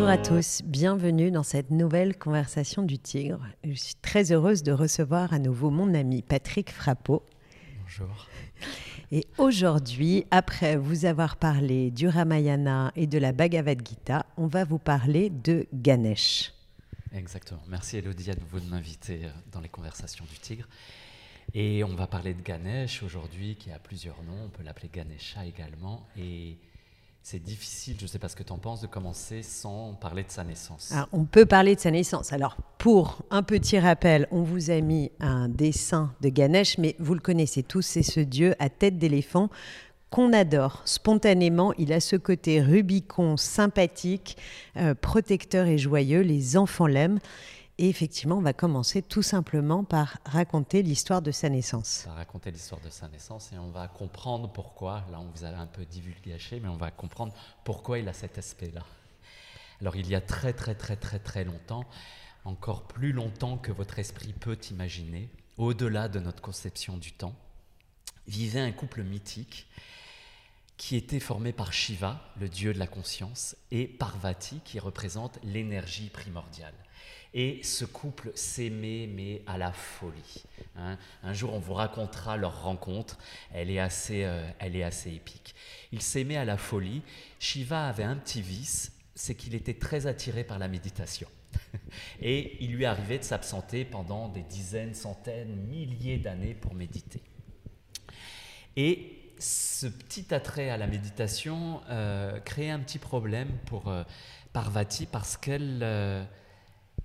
Bonjour à tous, bienvenue dans cette nouvelle conversation du tigre. Je suis très heureuse de recevoir à nouveau mon ami Patrick Frappeau. Bonjour. Et aujourd'hui, après vous avoir parlé du Ramayana et de la Bhagavad Gita, on va vous parler de Ganesh. Exactement. Merci Elodie à nouveau de m'inviter dans les conversations du tigre. Et on va parler de Ganesh aujourd'hui, qui a plusieurs noms. On peut l'appeler Ganesha également. Et c'est difficile, je ne sais pas ce que tu en penses, de commencer sans parler de sa naissance. Alors, on peut parler de sa naissance. Alors, pour un petit rappel, on vous a mis un dessin de Ganesh, mais vous le connaissez tous, c'est ce dieu à tête d'éléphant qu'on adore spontanément. Il a ce côté Rubicon, sympathique, euh, protecteur et joyeux. Les enfants l'aiment. Et effectivement, on va commencer tout simplement par raconter l'histoire de sa naissance. On va raconter l'histoire de sa naissance et on va comprendre pourquoi, là on vous a un peu divulgaché, mais on va comprendre pourquoi il a cet aspect-là. Alors il y a très très très très très longtemps, encore plus longtemps que votre esprit peut imaginer, au-delà de notre conception du temps, vivait un couple mythique qui était formé par Shiva, le dieu de la conscience, et Parvati, qui représente l'énergie primordiale. Et ce couple s'aimait, mais à la folie. Hein. Un jour, on vous racontera leur rencontre. Elle est assez, euh, elle est assez épique. Ils s'aimaient à la folie. Shiva avait un petit vice, c'est qu'il était très attiré par la méditation. Et il lui arrivait de s'absenter pendant des dizaines, centaines, milliers d'années pour méditer. Et ce petit attrait à la méditation euh, créait un petit problème pour euh, Parvati parce qu'elle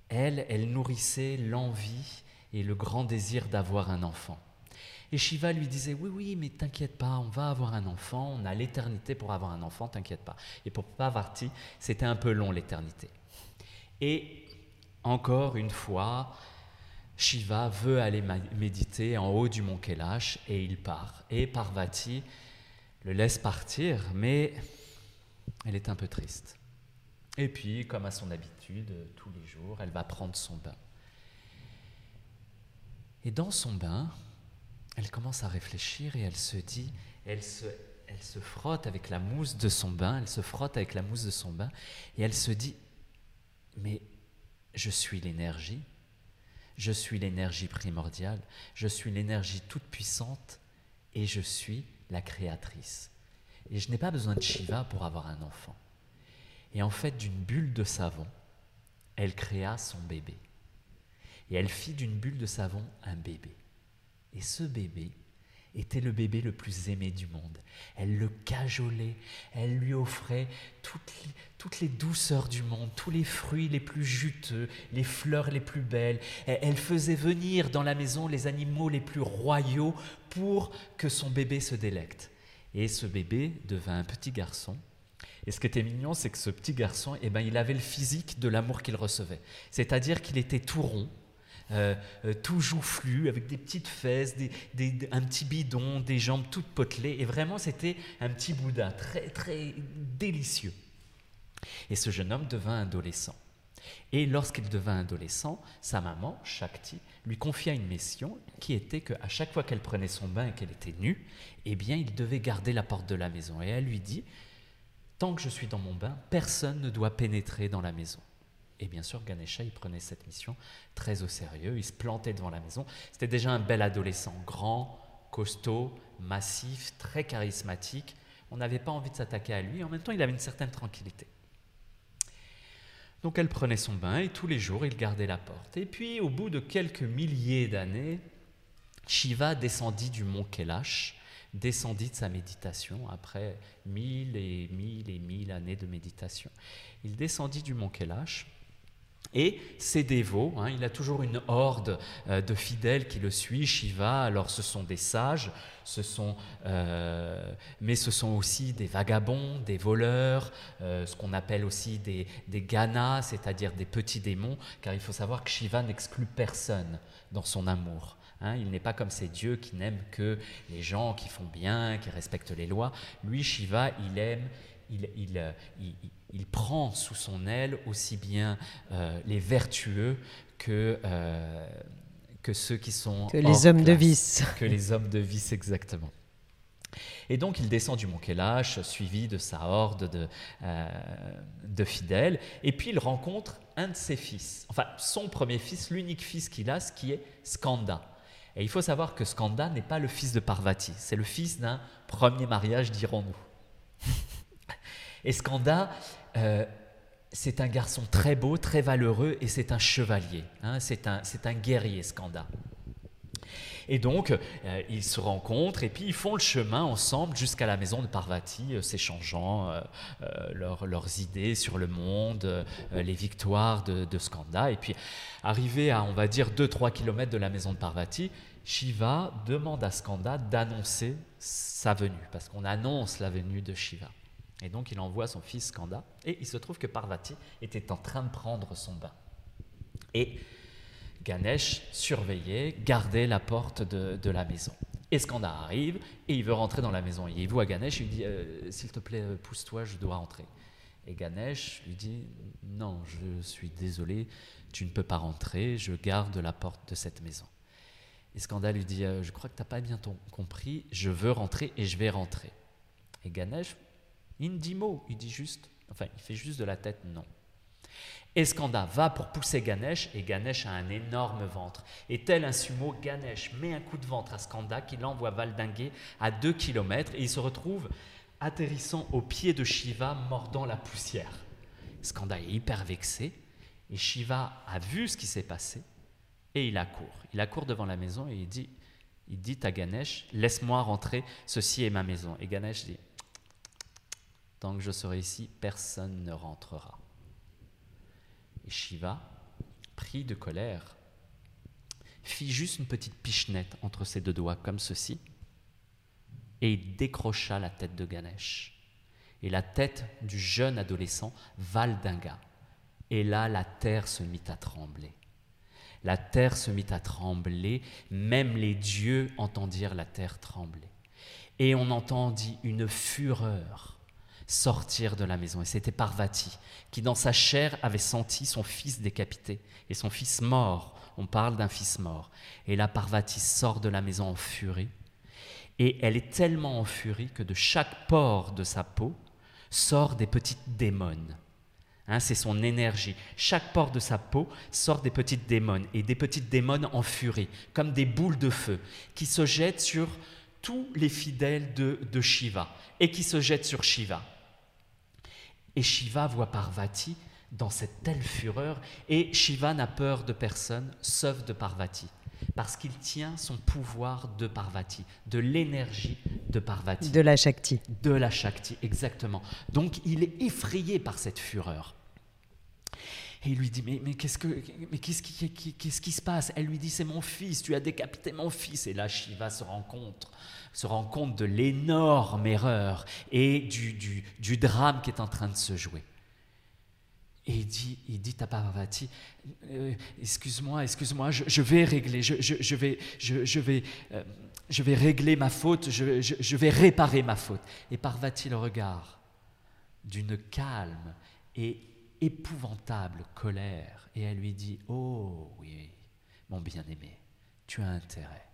elle, elle nourrissait l'envie et le grand désir d'avoir un enfant. Et Shiva lui disait, oui, oui, mais t'inquiète pas, on va avoir un enfant, on a l'éternité pour avoir un enfant, t'inquiète pas. Et pour Pavarti, c'était un peu long l'éternité. Et encore une fois, Shiva veut aller méditer en haut du mont Kailash et il part. Et Parvati le laisse partir, mais elle est un peu triste. Et puis, comme à son habitude, tous les jours, elle va prendre son bain. Et dans son bain, elle commence à réfléchir et elle se dit, elle se, elle se frotte avec la mousse de son bain, elle se frotte avec la mousse de son bain, et elle se dit, mais je suis l'énergie, je suis l'énergie primordiale, je suis l'énergie toute puissante, et je suis la créatrice. Et je n'ai pas besoin de Shiva pour avoir un enfant. Et en fait, d'une bulle de savon, elle créa son bébé. Et elle fit d'une bulle de savon un bébé. Et ce bébé était le bébé le plus aimé du monde. Elle le cajolait, elle lui offrait toutes les, douceurs du monde, tous les fruits les plus juteux, les fleurs les plus belles. Elle faisait venir dans la maison les animaux les plus royaux pour que son bébé se délecte. Et ce bébé devint un petit garçon et ce qui était mignon, c'est que ce petit garçon, eh ben, il avait le physique de l'amour qu'il recevait. C'est-à-dire qu'il était tout rond, euh, euh, tout joufflu, avec des petites fesses, un petit bidon, des jambes toutes potelées. Et vraiment, c'était un petit Bouddha, très, très délicieux. Et ce jeune homme devint adolescent. Et lorsqu'il devint adolescent, sa maman, Shakti, lui confia une mission qui était qu'à chaque fois qu'elle prenait son bain et qu'elle était nue, eh bien, il devait garder la porte de la maison. Et elle lui dit Tant que je suis dans mon bain, personne ne doit pénétrer dans la maison. Et bien sûr, Ganesha, il prenait cette mission très au sérieux, il se plantait devant la maison. C'était déjà un bel adolescent, grand, costaud, massif, très charismatique. On n'avait pas envie de s'attaquer à lui, en même temps, il avait une certaine tranquillité. Donc elle prenait son bain et tous les jours, il gardait la porte. Et puis, au bout de quelques milliers d'années, Shiva descendit du mont Kailash descendit de sa méditation après mille et mille et mille années de méditation. Il descendit du mont Kailash et ses dévots, hein, il a toujours une horde euh, de fidèles qui le suit, Shiva, alors ce sont des sages, ce sont, euh, mais ce sont aussi des vagabonds, des voleurs, euh, ce qu'on appelle aussi des, des ganas, c'est-à-dire des petits démons, car il faut savoir que Shiva n'exclut personne dans son amour. Hein, il n'est pas comme ces dieux qui n'aiment que les gens qui font bien, qui respectent les lois. Lui, Shiva, il aime, il, il, il, prend sous son aile aussi bien euh, les vertueux que, euh, que ceux qui sont... Que les hommes de vice. Que les hommes de vice, exactement. Et donc il descend du mont Kailash, suivi de sa horde de, euh, de, fidèles, et puis il rencontre un de ses fils, enfin son premier fils, l'unique fils qu'il a, ce qui est Skanda. Et il faut savoir que Skanda n'est pas le fils de Parvati, c'est le fils d'un premier mariage, dirons-nous. Et Skanda, euh, c'est un garçon très beau, très valeureux, et c'est un chevalier, hein, c'est un, guerrier, Skanda. Et donc, euh, ils se rencontrent et puis ils font le chemin ensemble jusqu'à la maison de Parvati, euh, s'échangeant leurs idées sur le monde, les victoires de, Skanda. Et puis, arrivé à, on va dire, 2-3 km de la maison de Parvati, Shiva demande à Skanda d'annoncer sa venue, parce qu'on annonce la venue de Shiva. Et donc il envoie son fils Skanda, et il se trouve que Parvati était en train de prendre son bain. Et Ganesh surveillait, gardait la porte de, la maison. Et Skanda arrive et il veut rentrer dans la maison. Et il voit Ganesh, il lui dit euh, S'il te plaît, euh, pousse-toi, je dois rentrer. Et Ganesh lui dit Non, je suis désolé, tu ne peux pas rentrer, je garde la porte de cette maison. Et Skanda lui dit euh, Je crois que tu n'as pas bien compris, je veux rentrer et je vais rentrer. Et Ganesh, il ne dit mot, il dit juste, enfin, il fait juste de la tête non. Eskanda va pour pousser Ganesh et Ganesh a un énorme ventre. Et tel un sumo, Ganesh met un coup de ventre à Skanda qui l'envoie valdinguer à 2 km et il se retrouve atterrissant au pied de Shiva mordant la poussière. Skanda est hyper vexé et Shiva a vu ce qui s'est passé et il accourt. Il accourt devant la maison et il dit, il dit à Ganesh, laisse-moi rentrer, ceci est ma maison. Et Ganesh dit, tant que je serai ici, personne ne rentrera. Et Shiva, pris de colère, fit juste une petite pichenette entre ses deux doigts, comme ceci, et il décrocha la tête de Ganesh et la tête du jeune adolescent Valdinga. Et là, la terre se mit à trembler. La terre se mit à trembler, même les dieux entendirent la terre trembler. Et on entendit une fureur sortir de la maison. Et c'était Parvati qui, dans sa chair, avait senti son fils décapité et son fils mort. On parle d'un fils mort. Et là, Parvati sort de la maison en furie. Et elle est tellement en furie que de chaque pore de sa peau sort des petites démones. Hein, c'est son énergie. Chaque pore de sa peau sort des petites démones, et des petites démones en furie, comme des boules de feu, qui se jettent sur tous les fidèles de, de Shiva, et qui se jettent sur Shiva. Et Shiva voit Parvati dans cette telle fureur, et Shiva n'a peur de personne sauf de Parvati, parce qu'il tient son pouvoir de Parvati, de l'énergie de Parvati. De la Shakti. De la Shakti, exactement. Donc il est effrayé par cette fureur. Et il lui dit, mais, mais qu'est-ce que, mais qu'est-ce qui, qu'est-ce qui se passe? Elle lui dit, c'est mon fils, tu as décapité mon fils. Et là, Shiva se rencontre se rend compte de l'énorme erreur et du, du, drame qui est en train de se jouer. Et il dit, il dit à Parvati, euh, excuse-moi, excuse-moi, je, vais régler, je, je vais, je, vais, euh, je vais régler ma faute, je, vais réparer ma faute. Et Parvati le regarde d'une calme et épouvantable colère, et elle lui dit, oh oui, mon bien-aimé, tu as intérêt.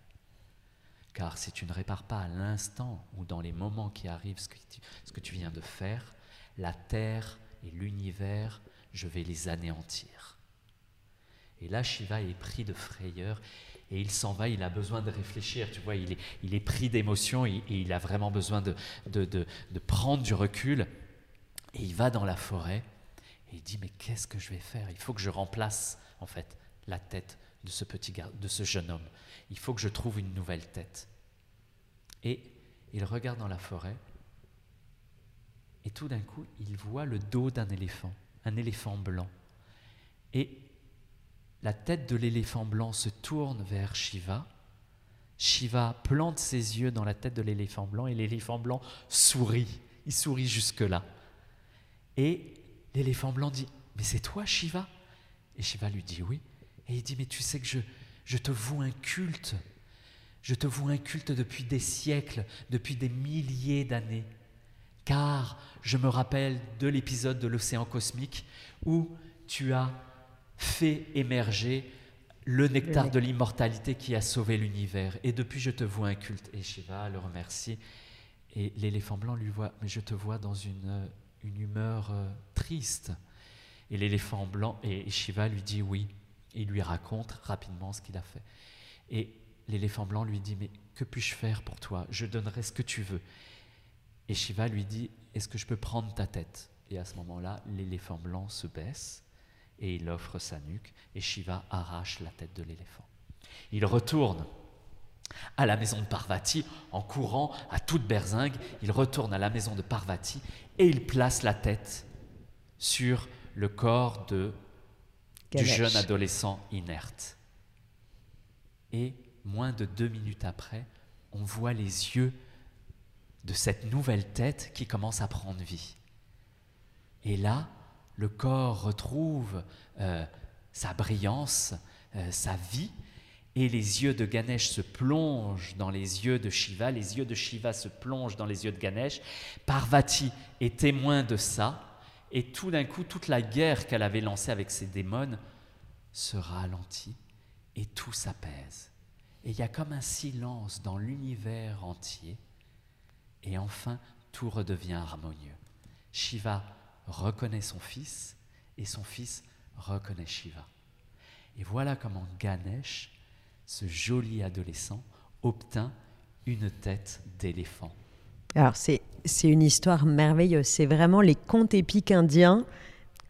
Car si tu ne répares pas à l'instant ou dans les moments qui arrivent ce que, tu, ce que tu viens de faire, la terre et l'univers, je vais les anéantir. Et là, Shiva est pris de frayeur et il s'en va, il a besoin de réfléchir, tu vois, il est, il est pris d'émotion et, il a vraiment besoin de, de, de, de, prendre du recul. Et il va dans la forêt et il dit, mais qu'est-ce que je vais faire? Il faut que je remplace, en fait, la tête de ce petit gars, de ce jeune homme il faut que je trouve une nouvelle tête. Et il regarde dans la forêt, et tout d'un coup, il voit le dos d'un éléphant, un éléphant blanc. Et la tête de l'éléphant blanc se tourne vers Shiva. Shiva plante ses yeux dans la tête de l'éléphant blanc et l'éléphant blanc sourit. Il sourit jusque-là. Et l'éléphant blanc dit, mais c'est toi Shiva? Et Shiva lui dit oui. Et il dit, mais tu sais que je, je te voue un culte. Je te voue un culte depuis des siècles, depuis des milliers d'années. Car je me rappelle de l'épisode de l'océan cosmique où tu as fait émerger le nectar de l'immortalité qui a sauvé l'univers. Et depuis, je te voue un culte. Et Shiva le remercie. Et l'éléphant blanc lui voit, mais je te vois dans une, une humeur euh, triste. Et l'éléphant blanc, et Shiva lui dit oui. il lui raconte rapidement ce qu'il a fait. Et l'éléphant blanc lui dit, mais que puis-je faire pour toi? Je donnerai ce que tu veux. Et Shiva lui dit, est-ce que je peux prendre ta tête? Et à ce moment-là, l'éléphant blanc se baisse et il offre sa nuque et Shiva arrache la tête de l'éléphant. Il retourne à la maison de Parvati en courant à toute berzingue. Il retourne à la maison de Parvati et il place la tête sur le corps de, du jeune adolescent inerte. Et moins de deux minutes après, on voit les yeux de cette nouvelle tête qui commence à prendre vie. Et là, le corps retrouve euh, sa brillance, euh, sa vie, et les yeux de Ganesh se plongent dans les yeux de Shiva, les yeux de Shiva se plongent dans les yeux de Ganesh. Parvati est témoin de ça, et tout d'un coup, toute la guerre qu'elle avait lancée avec ses démons se ralentit, et tout s'apaise. Et il y a comme un silence dans l'univers entier, et enfin, tout redevient harmonieux. Shiva reconnaît son fils et son fils reconnaît Shiva. Et voilà comment Ganesh, ce joli adolescent, obtint une tête d'éléphant. Alors c'est, c'est une histoire merveilleuse, c'est vraiment les contes épiques indiens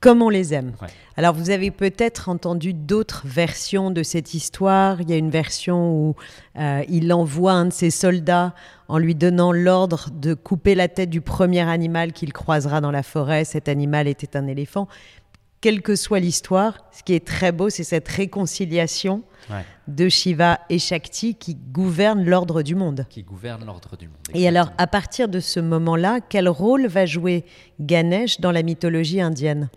comme on les aime. Alors vous avez peut-être entendu d'autres versions de cette histoire. Il y a une version où euh, il envoie un de ses soldats en lui donnant l'ordre de couper la tête du premier animal qu'il croisera dans la forêt. Cet animal était un éléphant. Quelle que soit l'histoire, ce qui est très beau, c'est cette réconciliation de Shiva et Shakti qui gouvernent l'ordre du monde. Qui gouverne l'ordre du monde. Et alors, à partir de ce moment-là, quel rôle va jouer Ganesh dans la mythologie indienne?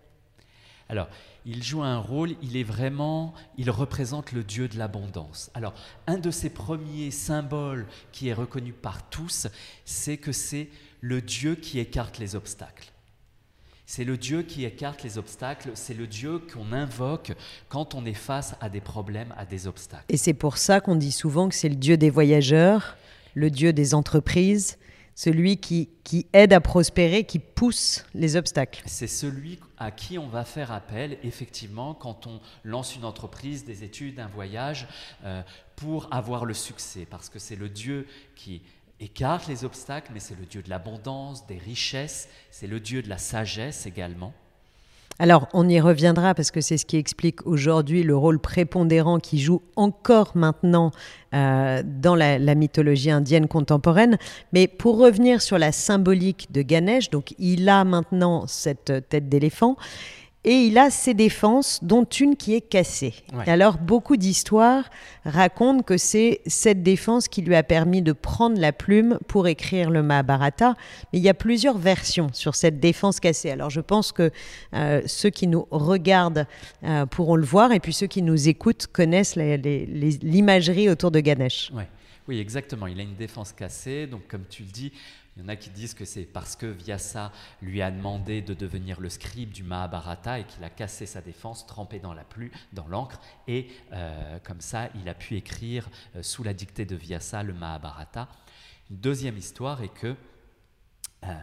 Alors, il joue un rôle, il est vraiment, il représente le Dieu de l'abondance. Alors, un de ses premiers symboles qui est reconnu par tous, c'est que c'est le Dieu qui écarte les obstacles. C'est le Dieu qui écarte les obstacles, c'est le Dieu qu'on invoque quand on est face à des problèmes, à des obstacles. Et c'est pour ça qu'on dit souvent que c'est le Dieu des voyageurs, le Dieu des entreprises, celui qui, qui aide à prospérer, qui pousse les obstacles. C'est celui à qui on va faire appel, effectivement, quand on lance une entreprise, des études, un voyage, euh, pour avoir le succès, parce que c'est le Dieu qui écarte les obstacles, mais c'est le Dieu de l'abondance, des richesses, c'est le Dieu de la sagesse également. Alors, on y reviendra parce que c'est ce qui explique aujourd'hui le rôle prépondérant qui joue encore maintenant euh, dans la, la, mythologie indienne contemporaine. Mais pour revenir sur la symbolique de Ganesh, donc il a maintenant cette tête d'éléphant et il a ses défenses, dont une qui est cassée. Alors, beaucoup d'histoires racontent que c'est cette défense qui lui a permis de prendre la plume pour écrire le Mahabharata. Mais il y a plusieurs versions sur cette défense cassée. Alors, je pense que euh, ceux qui nous regardent euh, pourront le voir, et puis ceux qui nous écoutent connaissent l'imagerie autour de Ganesh. Oui, exactement. Il a une défense cassée. Donc, comme tu le dis, il y en a qui disent que c'est parce que Vyasa lui a demandé de devenir le scribe du Mahabharata et qu'il a cassé sa défense, trempé dans la pluie, dans l'encre, et euh, comme ça, il a pu écrire euh, sous la dictée de Vyasa le Mahabharata. Une deuxième histoire est que euh,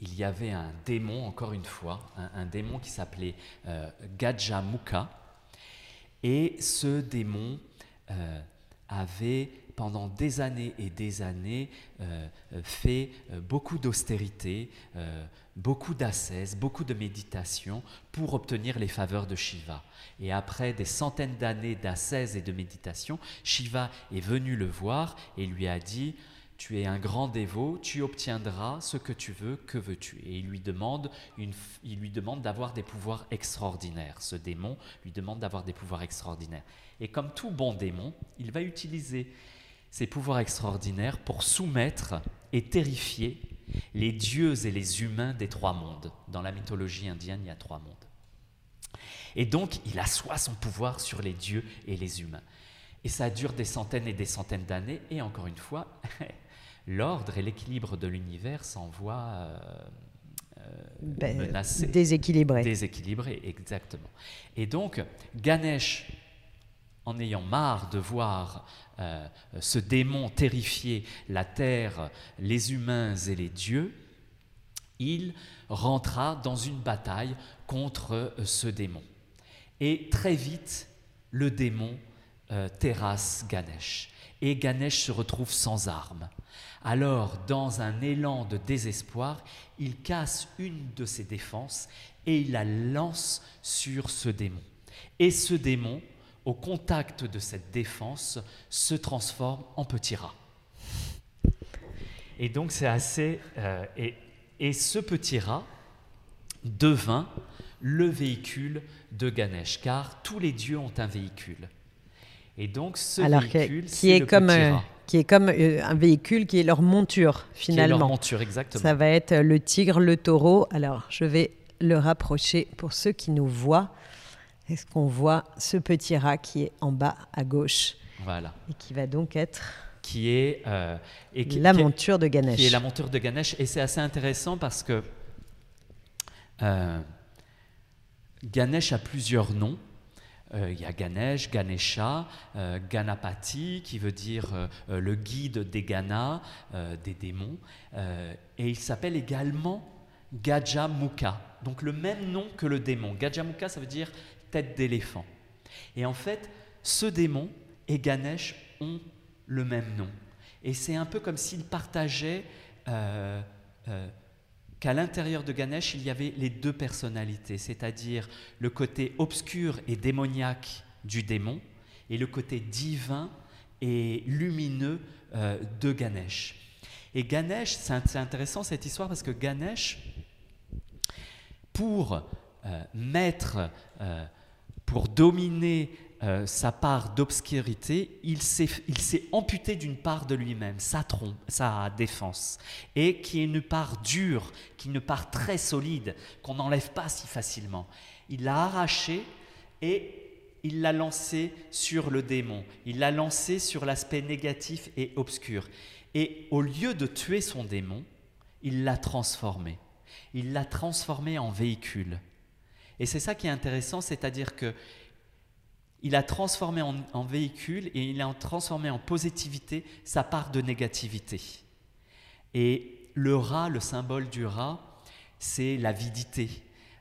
il y avait un démon, encore une fois, un, démon qui s'appelait Gajamukha, et ce démon avait pendant des années et des années euh, euh, fait euh, beaucoup d'austérité, beaucoup d'ascèse, beaucoup de méditation pour obtenir les faveurs de Shiva. Et après des centaines d'années d'ascèse et de méditation, Shiva est venu le voir et lui a dit tu es un grand dévot, tu obtiendras ce que tu veux, que veux-tu? Et il lui demande, une, il lui demande d'avoir des pouvoirs extraordinaires. Ce démon lui demande d'avoir des pouvoirs extraordinaires. Et comme tout bon démon, il va utiliser ses pouvoirs extraordinaires pour soumettre et terrifier les dieux et les humains des trois mondes. Dans la mythologie indienne, il y a trois mondes. Et donc, il assoit son pouvoir sur les dieux et les humains. Et ça dure des centaines et des centaines d'années. Et encore une fois, l'ordre et l'équilibre de l'univers s'en voient euh, euh, ben, menacés. Déséquilibrés. Déséquilibrés, exactement. Et donc, Ganesh en ayant marre de voir euh, ce démon terrifier la terre, les humains et les dieux, il rentra dans une bataille contre euh, ce démon. Et très vite, le démon euh, terrasse Ganesh. Et Ganesh se retrouve sans armes. Alors, dans un élan de désespoir, il casse une de ses défenses et il la lance sur ce démon. Et ce démon, au contact de cette défense, se transforme en petit rat. Et donc c'est assez... Euh, et, et, ce petit rat devint le véhicule de Ganesh, car tous les dieux ont un véhicule. Et donc ce véhicule, qui est, comme, petit euh, rat. qui est comme euh, un véhicule qui est leur monture finalement. Qui est leur monture, exactement. Ça va être le tigre, le taureau. Alors je vais le rapprocher pour ceux qui nous voient. Est-ce qu'on voit ce petit rat qui est en bas à gauche Voilà. Et qui va donc être qui est euh, et qui, la monture de Ganesh. qui est la monture de Ganesh. Et c'est assez intéressant parce que euh, Ganesh a plusieurs noms. Euh, il y a Ganesh, Ganesha, Ganapati, qui veut dire le guide des Ganas, des démons. Et il s'appelle également Gajamukha, donc le même nom que le démon. Gajamukha, ça veut dire tête d'éléphant. Et en fait, ce démon et Ganesh ont le même nom. Et c'est un peu comme s'ils partageaient euh, euh, qu'à l'intérieur de Ganesh, il y avait les deux personnalités, c'est-à-dire le côté obscur et démoniaque du démon et le côté divin et lumineux euh, de Ganesh. Et Ganesh, c'est int- c'est intéressant cette histoire parce que Ganesh, pour mettre, pour dominer euh, sa part d'obscurité, il s'est amputé d'une part de lui-même, sa sa défense, et qui est une part dure, qui est une part très solide, qu'on n'enlève pas si facilement. Il l'a arrachée et il l'a lancé sur le démon, il l'a lancé sur l'aspect négatif et obscur. Et au lieu de tuer son démon, il l'a transformé. Il l'a transformé en véhicule. Et c'est ça qui est intéressant, c'est-à-dire que il a transformé en, véhicule et il a transformé en positivité sa part de négativité. Et le rat, le symbole du rat, c'est l'avidité,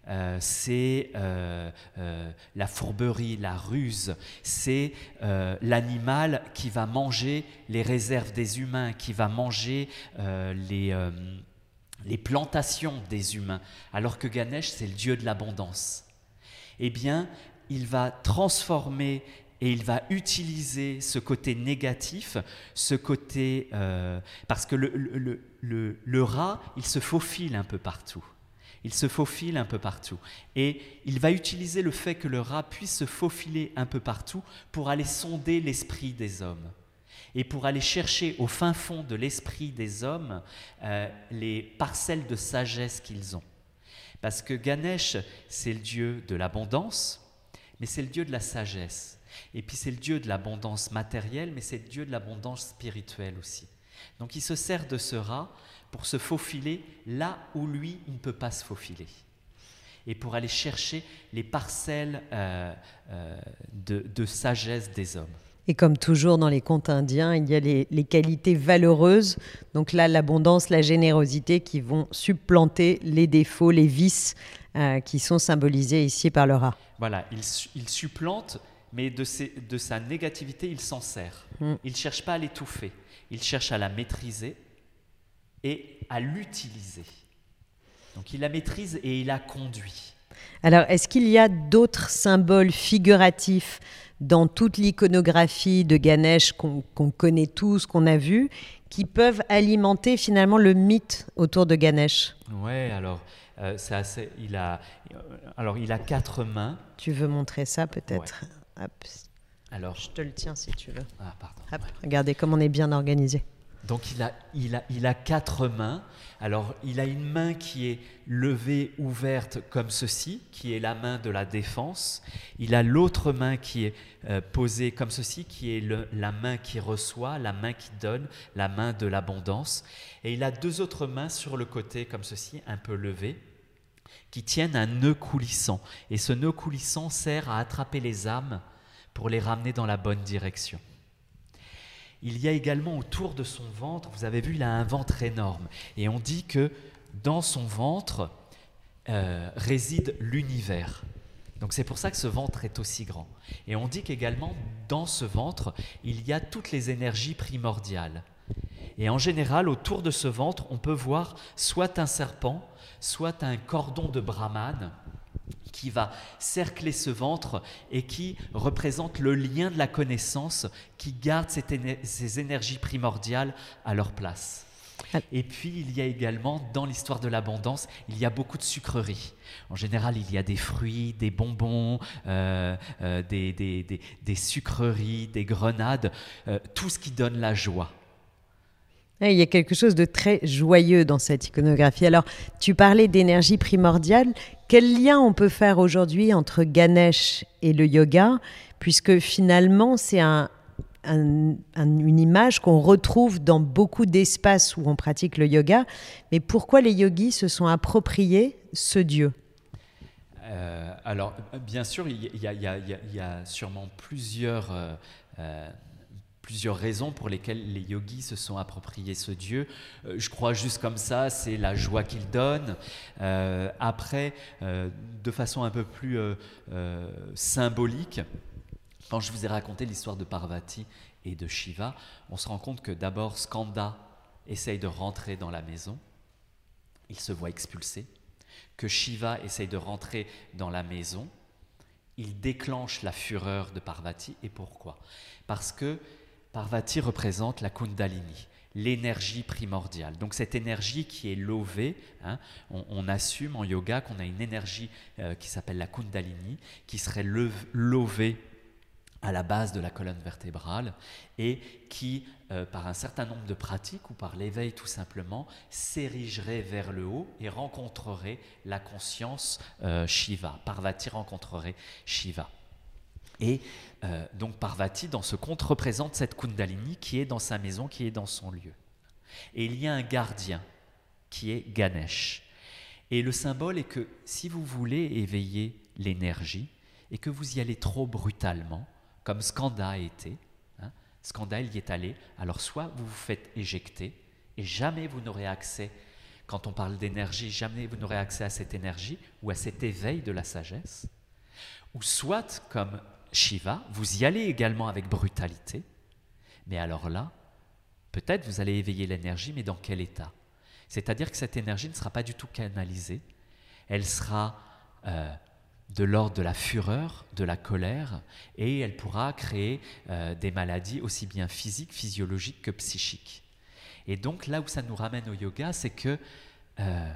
euh, c'est euh, euh, la fourberie, la ruse, c'est l'animal qui va manger les réserves des humains, qui va manger les, les plantations des humains, alors que Ganesh, c'est le dieu de l'abondance. Eh bien, il va transformer et il va utiliser ce côté négatif, ce côté... euh, parce que le, le- rat, il se faufile un peu partout. Il se faufile un peu partout. Et il va utiliser le fait que le rat puisse se faufiler un peu partout pour aller sonder l'esprit des hommes. Et pour aller chercher au fin fond de l'esprit des hommes euh, les parcelles de sagesse qu'ils ont. Parce que Ganesh, c'est le dieu de l'abondance, mais c'est le dieu de la sagesse. Et puis c'est le dieu de l'abondance matérielle, mais c'est le dieu de l'abondance spirituelle aussi. Donc il se sert de ce rat pour se faufiler là où lui, il ne peut pas se faufiler. Et pour aller chercher les parcelles euh, euh, de, de sagesse des hommes. Et comme toujours dans les contes indiens, il y a les, les qualités valeureuses, donc là l'abondance, la générosité qui vont supplanter les défauts, les vices euh, qui sont symbolisés ici par le rat. Voilà, il, su- il supplante, mais de, ses- de sa négativité, il s'en sert. Mm. Il ne cherche pas à l'étouffer, il cherche à la maîtriser et à l'utiliser. Donc il la maîtrise et il la conduit. Alors, est-ce qu'il y a d'autres symboles figuratifs dans toute l'iconographie de Ganesh qu'on connaît tous, qu'on a vu, qui peuvent alimenter finalement le mythe autour de Ganesh? Ouais, alors euh, assez. Il a, euh, alors il a quatre mains. Tu veux montrer ça peut-être? Alors, Je te le tiens si tu veux. ah, pardon. Hop, regardez comme on est bien organisé. Donc il a, quatre mains. Alors il a une main qui est levée, ouverte comme ceci, qui est la main de la défense. Il a l'autre main qui est euh, posée comme ceci, qui est la main qui reçoit, la main qui donne, la main de l'abondance. Et il a deux autres mains sur le côté comme ceci, un peu levées qui tiennent un nœud coulissant. Et ce nœud coulissant sert à attraper les âmes pour les ramener dans la bonne direction. Il y a également autour de son ventre, vous avez vu, il a un ventre énorme. Et on dit que dans son ventre euh, réside l'univers. Donc c'est pour ça que ce ventre est aussi grand. Et on dit qu'également dans ce ventre, il y a toutes les énergies primordiales. Et en général, autour de ce ventre, on peut voir soit un serpent, soit un cordon de Brahman qui va cercler ce ventre et qui représente le lien de la connaissance qui garde ces énergies primordiales à leur place. Ah. Et puis, il y a également, dans l'histoire de l'abondance, il y a beaucoup de sucreries. En général, il y a des fruits, des bonbons, euh, euh, des, sucreries, des grenades, euh, tout ce qui donne la joie. Il y a quelque chose de très joyeux dans cette iconographie. Alors, tu parlais d'énergie primordiale. Quel lien on peut faire aujourd'hui entre Ganesh et le yoga Puisque finalement, c'est un, une image qu'on retrouve dans beaucoup d'espaces où on pratique le yoga. Mais pourquoi les yogis se sont appropriés ce dieu? Euh, alors, bien sûr, il y, a, sûrement plusieurs, euh, euh, plusieurs raisons pour lesquelles les yogis se sont appropriés ce Dieu. je crois juste comme ça, c'est la joie qu'il donne. après, de façon un peu plus symbolique, quand je vous ai raconté l'histoire de Parvati et de Shiva, on se rend compte que d'abord Skanda essaye de rentrer dans la maison, il se voit expulsé, que Shiva essaye de rentrer dans la maison, il déclenche la fureur de Parvati. Et pourquoi? Parce que Parvati représente la Kundalini, l'énergie primordiale. Donc cette énergie qui est lovée, hein, on, assume en yoga qu'on a une énergie euh, qui s'appelle la Kundalini, qui serait lovée à la base de la colonne vertébrale et qui, euh, par un certain nombre de pratiques ou par l'éveil tout simplement, s'érigerait vers le haut et rencontrerait la conscience euh, Shiva. Parvati rencontrerait Shiva. Et euh, donc Parvati, dans ce conte, représente cette Kundalini qui est dans sa maison, qui est dans son lieu. Et il y a un gardien qui est Ganesh. Et le symbole est que si vous voulez éveiller l'énergie et que vous y allez trop brutalement, comme Skanda a été. Hein. Skanda, il y est allé. Alors soit vous vous faites éjecter et jamais vous n'aurez accès, quand on parle d'énergie, jamais vous n'aurez accès à cette énergie ou à cet éveil de la sagesse. Ou soit, comme Shiva, vous y allez également avec brutalité. Mais alors là, peut-être vous allez éveiller l'énergie, mais dans quel état? C'est-à-dire que cette énergie ne sera pas du tout canalisée, elle sera euh, de l'ordre de la fureur, de la colère, et elle pourra créer euh, des maladies aussi bien physiques, physiologiques que psychiques. Et donc là où ça nous ramène au yoga, c'est que euh,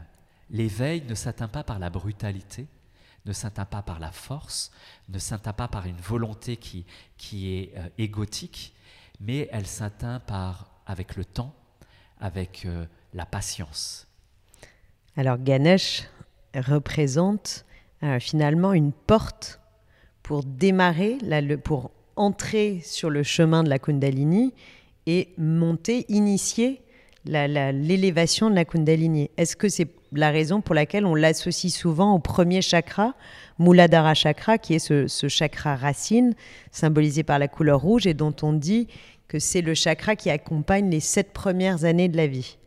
l'éveil ne s'atteint pas par la brutalité, ne s'atteint pas par la force, ne s'atteint pas par une volonté qui, qui est euh, égotique, mais elle s'atteint par avec le temps, avec la patience. Alors Ganesh représente euh, finalement une porte pour démarrer, pour entrer sur le chemin de la Kundalini et monter, initier l'élévation de la Kundalini. Est-ce que c'est la raison pour laquelle on l'associe souvent au premier chakra, Muladhara chakra, qui est ce, chakra racine, symbolisé par la couleur rouge, et dont on dit que c'est le chakra qui accompagne les sept premières années de la vie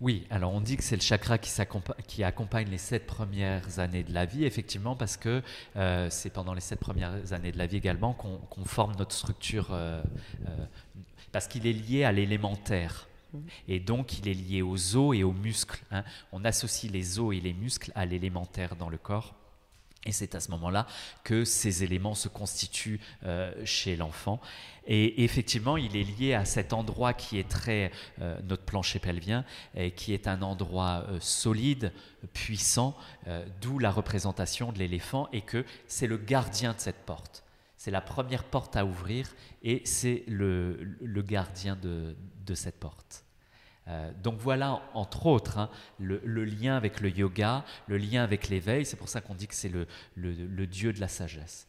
oui, alors on dit que c'est le chakra qui, accompagne les sept premières années de la vie, effectivement, parce que euh, c'est pendant les sept premières années de la vie également qu'on forme notre structure, euh, euh, parce qu'il est lié à l'élémentaire. Mmh. Et donc, il est lié aux os et aux muscles. Hein. On associe les os et les muscles à l'élémentaire dans le corps. Et c'est à ce moment-là que ces éléments se constituent euh, chez l'enfant. Et effectivement, il est lié à cet endroit qui est très, euh, notre plancher pelvien, qui est un endroit euh, solide, puissant, d'où la représentation de l'éléphant, et que c'est le gardien de cette porte. C'est la première porte à ouvrir, et c'est le, gardien de cette porte. Euh, donc voilà, entre autres, hein, le, lien avec le yoga, le lien avec l'éveil, c'est pour ça qu'on dit que c'est le, dieu de la sagesse.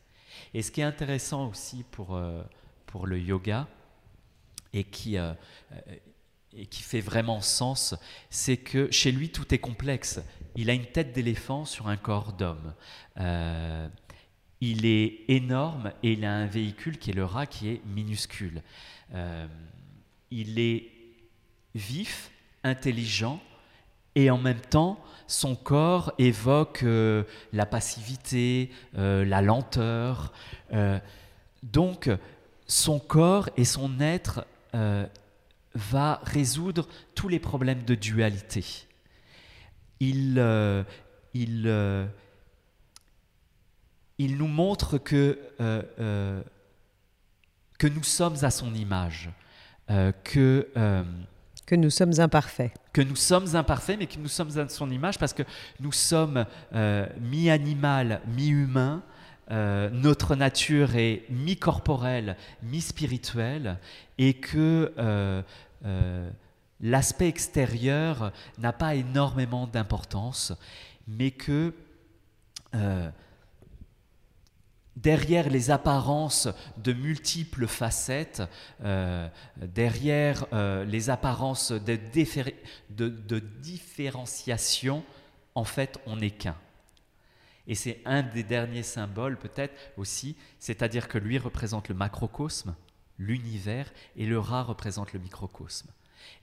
Et ce qui est intéressant aussi pour, euh, le yoga, et qui, euh, et qui fait vraiment sens, c'est que chez lui, tout est complexe. Il a une tête d'éléphant sur un corps d'homme. il est énorme et il a un véhicule qui est le rat qui est minuscule. Il est vif, intelligent et en même temps son corps évoque euh, la passivité, euh, la lenteur. donc son corps et son être va résoudre tous les problèmes de dualité. Il, il il nous montre que, euh, euh, que nous sommes à son image, euh, que, que nous sommes imparfaits. Que nous sommes imparfaits, mais que nous sommes à son image parce que nous sommes mi-animal, mi-humain. notre nature est mi-corporelle, mi-spirituelle, et que l'aspect extérieur n'a pas énormément d'importance, mais que derrière les apparences de multiples facettes, euh, derrière euh, les apparences de, de, différenciation, en fait, on n'est qu'un. Et c'est un des derniers symboles peut-être aussi, c'est-à-dire que lui représente le macrocosme, l'univers, et le rat représente le microcosme.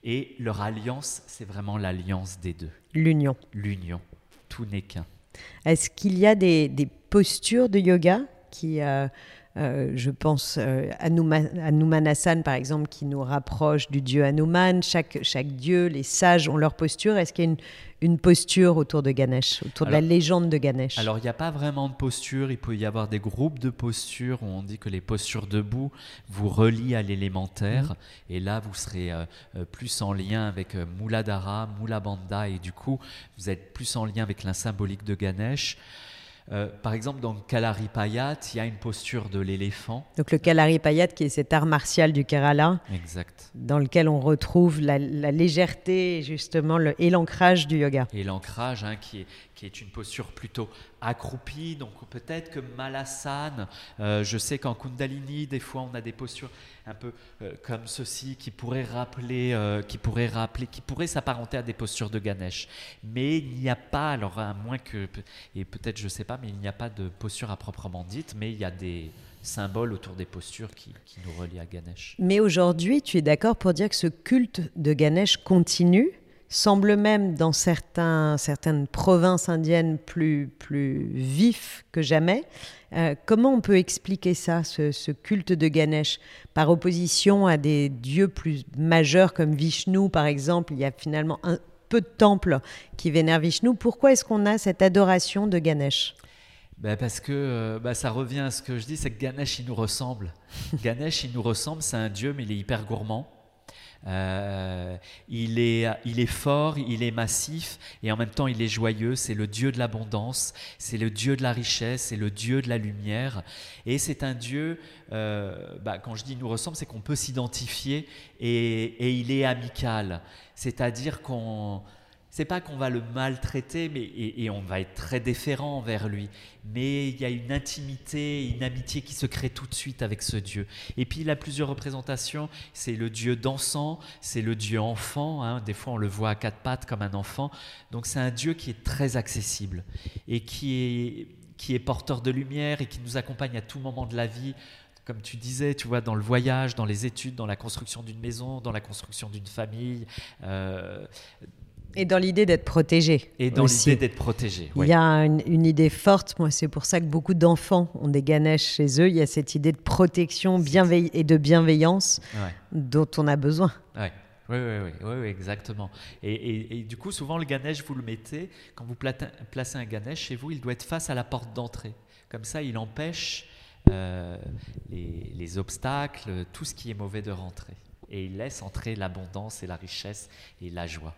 Et leur alliance, c'est vraiment l'alliance des deux. L'union. L'union. Tout n'est qu'un. Est-ce qu'il y a des, des postures de yoga qui, euh, euh, je pense, euh, Hanuman, par exemple, qui nous rapproche du dieu Hanuman. Chaque, chaque dieu, les sages ont leur posture. Est-ce qu'il y a une, une posture autour de Ganesh, autour de la légende de Ganesh? Alors, il n'y a pas vraiment de posture. Il peut y avoir des groupes de postures où on dit que les postures debout vous relient à l'élémentaire. Mhm. Et là, vous serez plus en lien avec Muladhara, Mulabandha. Et du coup, vous êtes plus en lien avec la symbolique de Ganesh. Euh, par exemple, dans Kalaripayat, il y a une posture de l'éléphant. Donc le Kalaripayat, qui est cet art martial du Kerala, exact. dans lequel on retrouve la, légèreté justement le, et l'ancrage du yoga. Et l'ancrage, hein, qui, est, qui est une posture plutôt accroupie. Donc peut-être que Malasana, euh, je sais qu'en Kundalini, des fois, on a des postures un peu euh, comme ceci qui pourraient rappeler, euh, qui pourraient rappeler, qui pourraient s'apparenter à des postures de Ganesh. Mais il n'y a pas, alors à moins que, et peut-être je ne sais pas, mais il n'y a pas de posture à proprement dite, mais il y a des symboles autour des postures qui, qui nous relient à Ganesh. Mais aujourd'hui, tu es d'accord pour dire que ce culte de Ganesh continue? Semble même dans certains, certaines provinces indiennes plus, plus vif que jamais. Euh, comment on peut expliquer ça, ce, culte de Ganesh, par opposition à des dieux plus majeurs comme Vishnu, par exemple Il y a finalement un peu de temples qui vénèrent Vishnu. Pourquoi est-ce qu'on a cette adoration de Ganesh? Ben parce que euh, ben ça revient à ce que je dis, c'est que Ganesh, il nous ressemble. Ganesh, il nous ressemble, c'est un dieu, mais il est hyper gourmand. Euh, il, est, il est fort, il est massif et en même temps il est joyeux. C'est le Dieu de l'abondance, c'est le Dieu de la richesse, c'est le Dieu de la lumière. Et c'est un Dieu, euh, bah, quand je dis nous ressemble, c'est qu'on peut s'identifier et, et il est amical. C'est-à-dire qu'on c'est pas qu'on va le maltraiter, mais et, on va être très déférent envers lui, mais il y a une intimité, une amitié qui se crée tout de suite avec ce Dieu. Et puis il a plusieurs représentations. C'est le Dieu dansant, c'est le Dieu enfant. Hein. Des fois on le voit à quatre pattes comme un enfant. Donc c'est un Dieu qui est très accessible et qui est porteur de lumière et qui nous accompagne à tout moment de la vie comme tu disais, tu vois, dans le voyage, dans les études, dans la construction d'une maison, dans la construction d'une famille, euh, et dans l'idée d'être protégé. Et dans l'idée d'être protégé. Il y a une, idée forte, moi c'est pour ça que beaucoup d'enfants ont des Ganesh chez eux. Il y a cette idée de protection et de bienveillance dont on a besoin. Oui, oui, oui, exactement. Et, du coup, souvent le Ganesh, vous le mettez, quand vous placez un Ganesh chez vous, il doit être face à la porte d'entrée. Comme ça, il empêche euh, les, les obstacles, tout ce qui est mauvais de rentrer. Et il laisse entrer l'abondance et la richesse et la joie.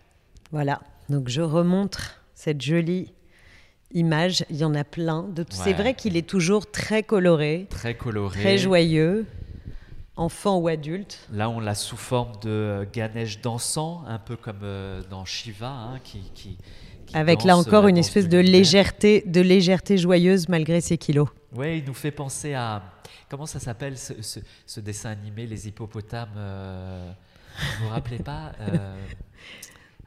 Voilà, donc je remontre cette jolie image. Il y en a plein. C'est vrai qu'il est toujours très coloré. Très coloré. Très joyeux. Enfant ou adulte. Là, on l'a sous forme de Ganesh dansant, un peu comme euh, dans Shiva, hein, qui, Avec là encore une espèce de légèreté, de légèreté joyeuse malgré ses kilos. Oui, il nous fait penser à comment ça s'appelle ce, dessin animé, les hippopotames. Euh, vous vous rappelez pas euh,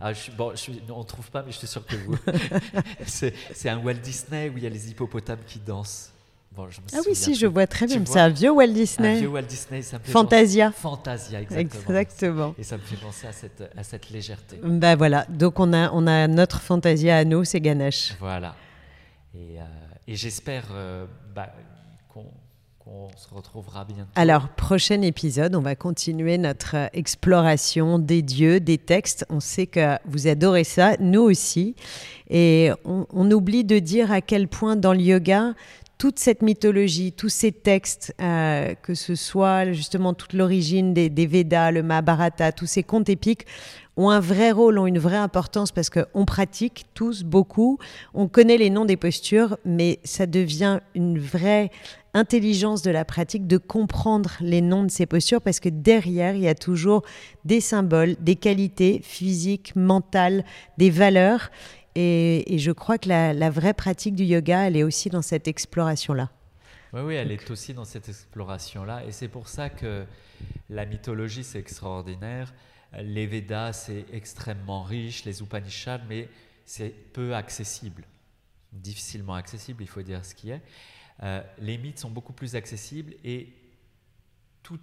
ah, je bon, on ne trouve pas, mais je suis sûr que vous. c'est un Walt Disney où il y a les hippopotames qui dansent. Bon, je me Ah oui, si, je vois très bien. C'est un vieux Walt Un Disney. vieux Walt Disney, ça me fait Fantasia. penser- Fantasia, exactement. Exactement. Et ça me fait penser à cette, à cette légèreté. Ben voilà, donc on a, on a notre Fantasia à nous, c'est Ganesh. Voilà. Et, euh, et j'espère euh, bah, qu'on qu'on se retrouvera bientôt. Alors, prochain épisode, on va continuer notre exploration des dieux, des textes. On sait que vous adorez ça, nous aussi. Et on, on oublie de dire à quel point dans le yoga, toute cette mythologie, tous ces textes, euh, que ce soit justement toute l'origine des, des Védas, le Mahabharata, tous ces contes épiques, ont un vrai rôle, ont une vraie importance parce qu'on pratique tous beaucoup, on connaît les noms des postures, mais ça devient une vraie intelligence de la pratique de comprendre les noms de ces postures parce que derrière, il y a toujours des symboles, des qualités physiques, mentales, des valeurs. Et, et je crois que la, la vraie pratique du yoga, elle est aussi dans cette exploration-là. Oui, oui, elle est aussi dans cette exploration-là. Et c'est pour ça que la mythologie, c'est extraordinaire. Les Védas, c'est extrêmement riche. Les Upanishads, mais c'est peu accessible. Difficilement accessible, il faut dire ce qui est. Euh, les mythes sont beaucoup plus accessibles et tout,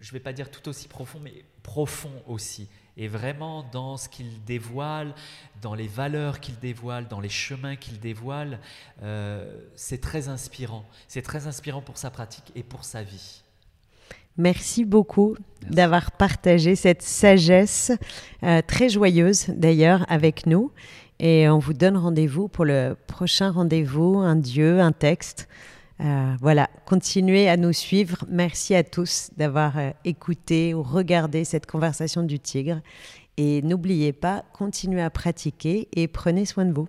je ne vais pas dire tout aussi profond, mais profond aussi. Et vraiment dans ce qu'ils dévoilent, dans les valeurs qu'ils dévoilent, dans les chemins qu'ils dévoilent, euh, c'est très inspirant. C'est très inspirant pour sa pratique et pour sa vie. Merci beaucoup d'avoir partagé cette sagesse euh, très joyeuse d'ailleurs avec nous. Et on vous donne rendez-vous pour le prochain rendez-vous, un Dieu, un texte. Euh, voilà, continuez à nous suivre. Merci à tous d'avoir euh, écouté ou regardé cette conversation du tigre. Et n'oubliez pas, continuez à pratiquer et prenez soin de vous.